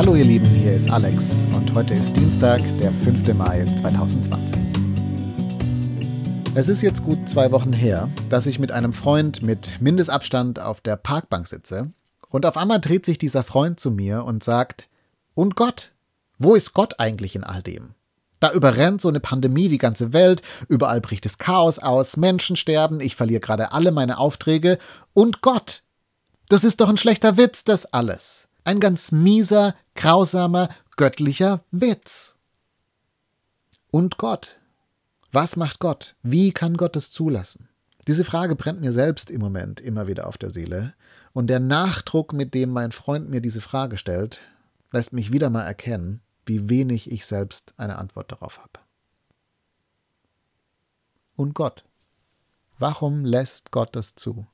Hallo ihr Lieben, hier ist Alex und heute ist Dienstag, der 5. Mai 2020. Es ist jetzt gut zwei Wochen her, dass ich mit einem Freund mit Mindestabstand auf der Parkbank sitze und auf einmal dreht sich dieser Freund zu mir und sagt, und Gott, wo ist Gott eigentlich in all dem? Da überrennt so eine Pandemie die ganze Welt, überall bricht es Chaos aus, Menschen sterben, ich verliere gerade alle meine Aufträge und Gott. Das ist doch ein schlechter Witz, das alles. Ein ganz mieser, grausamer, göttlicher Witz. Und Gott. Was macht Gott? Wie kann Gott es zulassen? Diese Frage brennt mir selbst im Moment immer wieder auf der Seele. Und der Nachdruck, mit dem mein Freund mir diese Frage stellt, lässt mich wieder mal erkennen, wie wenig ich selbst eine Antwort darauf habe. Und Gott. Warum lässt Gott das zu?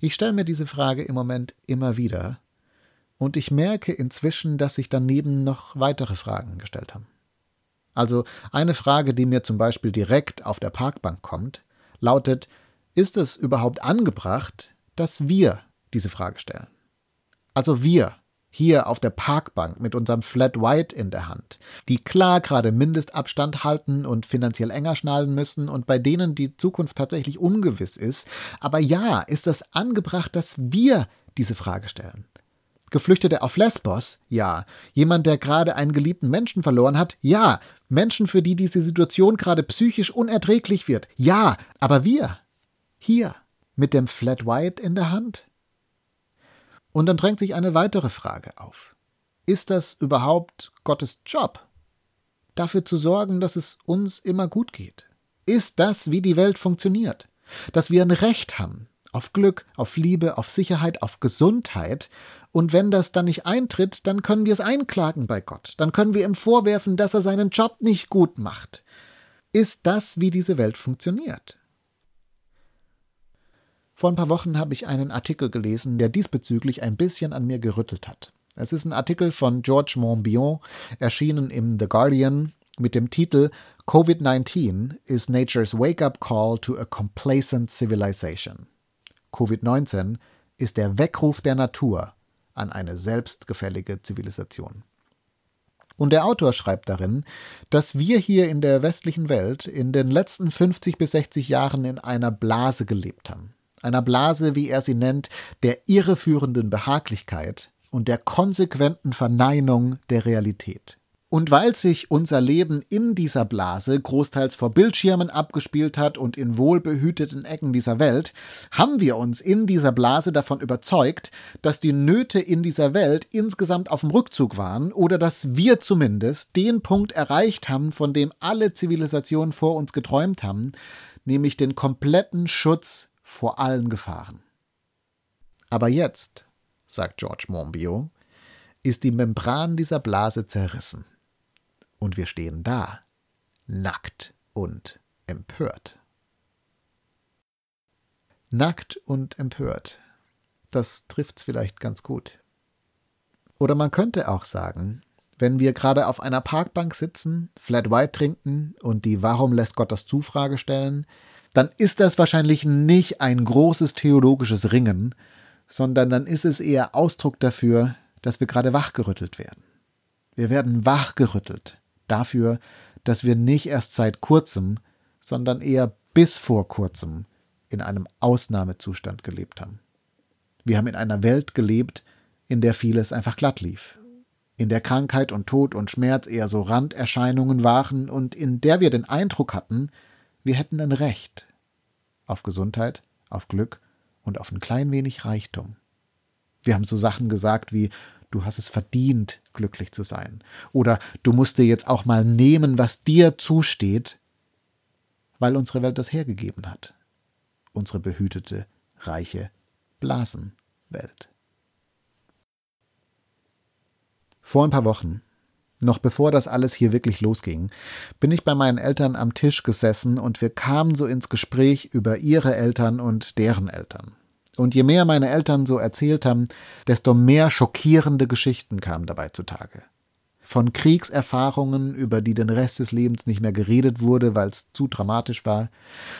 Ich stelle mir diese Frage im Moment immer wieder und ich merke inzwischen, dass sich daneben noch weitere Fragen gestellt haben. Also eine Frage, die mir zum Beispiel direkt auf der Parkbank kommt, lautet, ist es überhaupt angebracht, dass wir diese Frage stellen? Also wir, hier auf der Parkbank mit unserem Flat White in der Hand, die klar gerade Mindestabstand halten und finanziell enger schnallen müssen und bei denen die Zukunft tatsächlich ungewiss ist. Aber ja, ist es angebracht, dass wir diese Frage stellen? Geflüchtete auf Lesbos? Ja. Jemand, der gerade einen geliebten Menschen verloren hat? Ja. Menschen, für die diese Situation gerade psychisch unerträglich wird? Ja. Aber wir? Hier, mit dem Flat White in der Hand? Und dann drängt sich eine weitere Frage auf. Ist das überhaupt Gottes Job? Dafür zu sorgen, dass es uns immer gut geht? Ist das, wie die Welt funktioniert? Dass wir ein Recht haben auf Glück, auf Liebe, auf Sicherheit, auf Gesundheit. Und wenn das dann nicht eintritt, dann können wir es einklagen bei Gott. Dann können wir ihm vorwerfen, dass er seinen Job nicht gut macht. Ist das, wie diese Welt funktioniert? Vor ein paar Wochen habe ich einen Artikel gelesen, der diesbezüglich ein bisschen an mir gerüttelt hat. Es ist ein Artikel von George Monbiot, erschienen im The Guardian, mit dem Titel Covid-19 is Nature's Wake-up Call to a Complacent Civilization. Covid-19 ist der Weckruf der Natur an eine selbstgefällige Zivilisation. Und der Autor schreibt darin, dass wir hier in der westlichen Welt in den letzten 50 bis 60 Jahren in einer Blase gelebt haben einer Blase, wie er sie nennt, der irreführenden Behaglichkeit und der konsequenten Verneinung der Realität. Und weil sich unser Leben in dieser Blase großteils vor Bildschirmen abgespielt hat und in wohlbehüteten Ecken dieser Welt, haben wir uns in dieser Blase davon überzeugt, dass die Nöte in dieser Welt insgesamt auf dem Rückzug waren oder dass wir zumindest den Punkt erreicht haben, von dem alle Zivilisationen vor uns geträumt haben, nämlich den kompletten Schutz vor allen Gefahren. Aber jetzt, sagt George Monbiot, ist die Membran dieser Blase zerrissen. Und wir stehen da, nackt und empört. Nackt und empört. Das trifft's vielleicht ganz gut. Oder man könnte auch sagen, wenn wir gerade auf einer Parkbank sitzen, Flat White trinken und die Warum lässt Gott das Zufrage stellen, dann ist das wahrscheinlich nicht ein großes theologisches Ringen, sondern dann ist es eher Ausdruck dafür, dass wir gerade wachgerüttelt werden. Wir werden wachgerüttelt dafür, dass wir nicht erst seit kurzem, sondern eher bis vor kurzem in einem Ausnahmezustand gelebt haben. Wir haben in einer Welt gelebt, in der vieles einfach glatt lief, in der Krankheit und Tod und Schmerz eher so Randerscheinungen waren und in der wir den Eindruck hatten, wir hätten ein Recht auf Gesundheit, auf Glück und auf ein klein wenig Reichtum. Wir haben so Sachen gesagt wie du hast es verdient, glücklich zu sein. Oder du musst dir jetzt auch mal nehmen, was dir zusteht, weil unsere Welt das hergegeben hat. Unsere behütete, reiche Blasenwelt. Vor ein paar Wochen noch bevor das alles hier wirklich losging, bin ich bei meinen Eltern am Tisch gesessen und wir kamen so ins Gespräch über ihre Eltern und deren Eltern. Und je mehr meine Eltern so erzählt haben, desto mehr schockierende Geschichten kamen dabei zutage. von Kriegserfahrungen, über die den Rest des Lebens nicht mehr geredet wurde, weil es zu dramatisch war,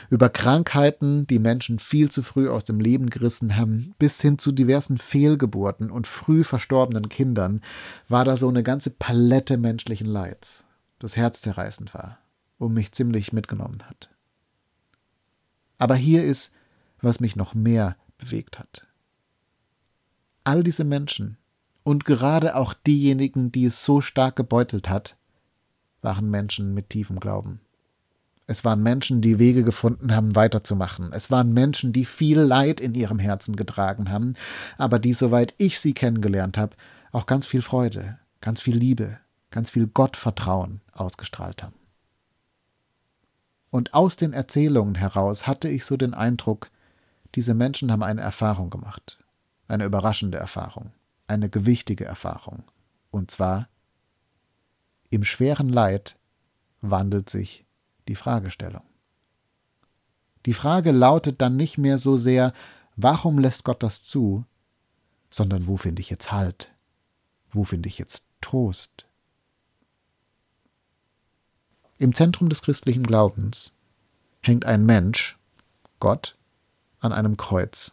über Krankheiten, die Menschen viel zu früh aus dem Leben gerissen haben, bis hin zu diversen Fehlgeburten und früh verstorbenen Kindern, war da so eine ganze Palette menschlichen Leids, das herzzerreißend war und mich ziemlich mitgenommen hat. Aber hier ist, was mich noch mehr bewegt hat. All diese Menschen, und gerade auch diejenigen, die es so stark gebeutelt hat, waren Menschen mit tiefem Glauben. Es waren Menschen, die Wege gefunden haben, weiterzumachen. Es waren Menschen, die viel Leid in ihrem Herzen getragen haben, aber die, soweit ich sie kennengelernt habe, auch ganz viel Freude, ganz viel Liebe, ganz viel Gottvertrauen ausgestrahlt haben. Und aus den Erzählungen heraus hatte ich so den Eindruck, diese Menschen haben eine Erfahrung gemacht, eine überraschende Erfahrung eine gewichtige Erfahrung. Und zwar, im schweren Leid wandelt sich die Fragestellung. Die Frage lautet dann nicht mehr so sehr, warum lässt Gott das zu, sondern wo finde ich jetzt Halt? Wo finde ich jetzt Trost? Im Zentrum des christlichen Glaubens hängt ein Mensch, Gott, an einem Kreuz.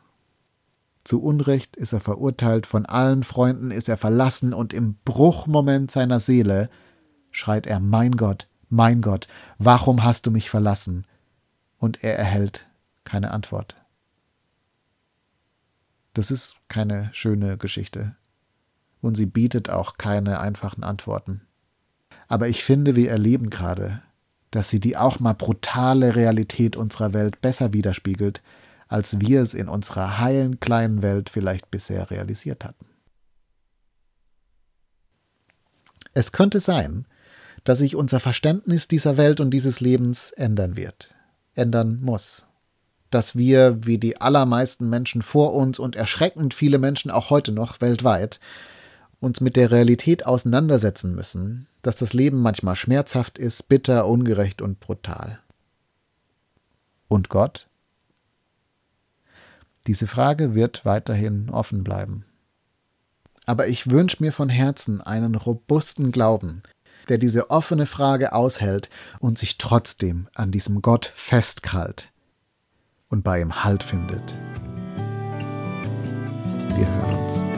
Zu Unrecht ist er verurteilt, von allen Freunden ist er verlassen, und im Bruchmoment seiner Seele schreit er Mein Gott, mein Gott, warum hast du mich verlassen? Und er erhält keine Antwort. Das ist keine schöne Geschichte. Und sie bietet auch keine einfachen Antworten. Aber ich finde, wir erleben gerade, dass sie die auch mal brutale Realität unserer Welt besser widerspiegelt, als wir es in unserer heilen kleinen Welt vielleicht bisher realisiert hatten. Es könnte sein, dass sich unser Verständnis dieser Welt und dieses Lebens ändern wird, ändern muss. Dass wir, wie die allermeisten Menschen vor uns und erschreckend viele Menschen auch heute noch weltweit, uns mit der Realität auseinandersetzen müssen, dass das Leben manchmal schmerzhaft ist, bitter, ungerecht und brutal. Und Gott? Diese Frage wird weiterhin offen bleiben. Aber ich wünsche mir von Herzen einen robusten Glauben, der diese offene Frage aushält und sich trotzdem an diesem Gott festkrallt und bei ihm Halt findet. Wir hören uns.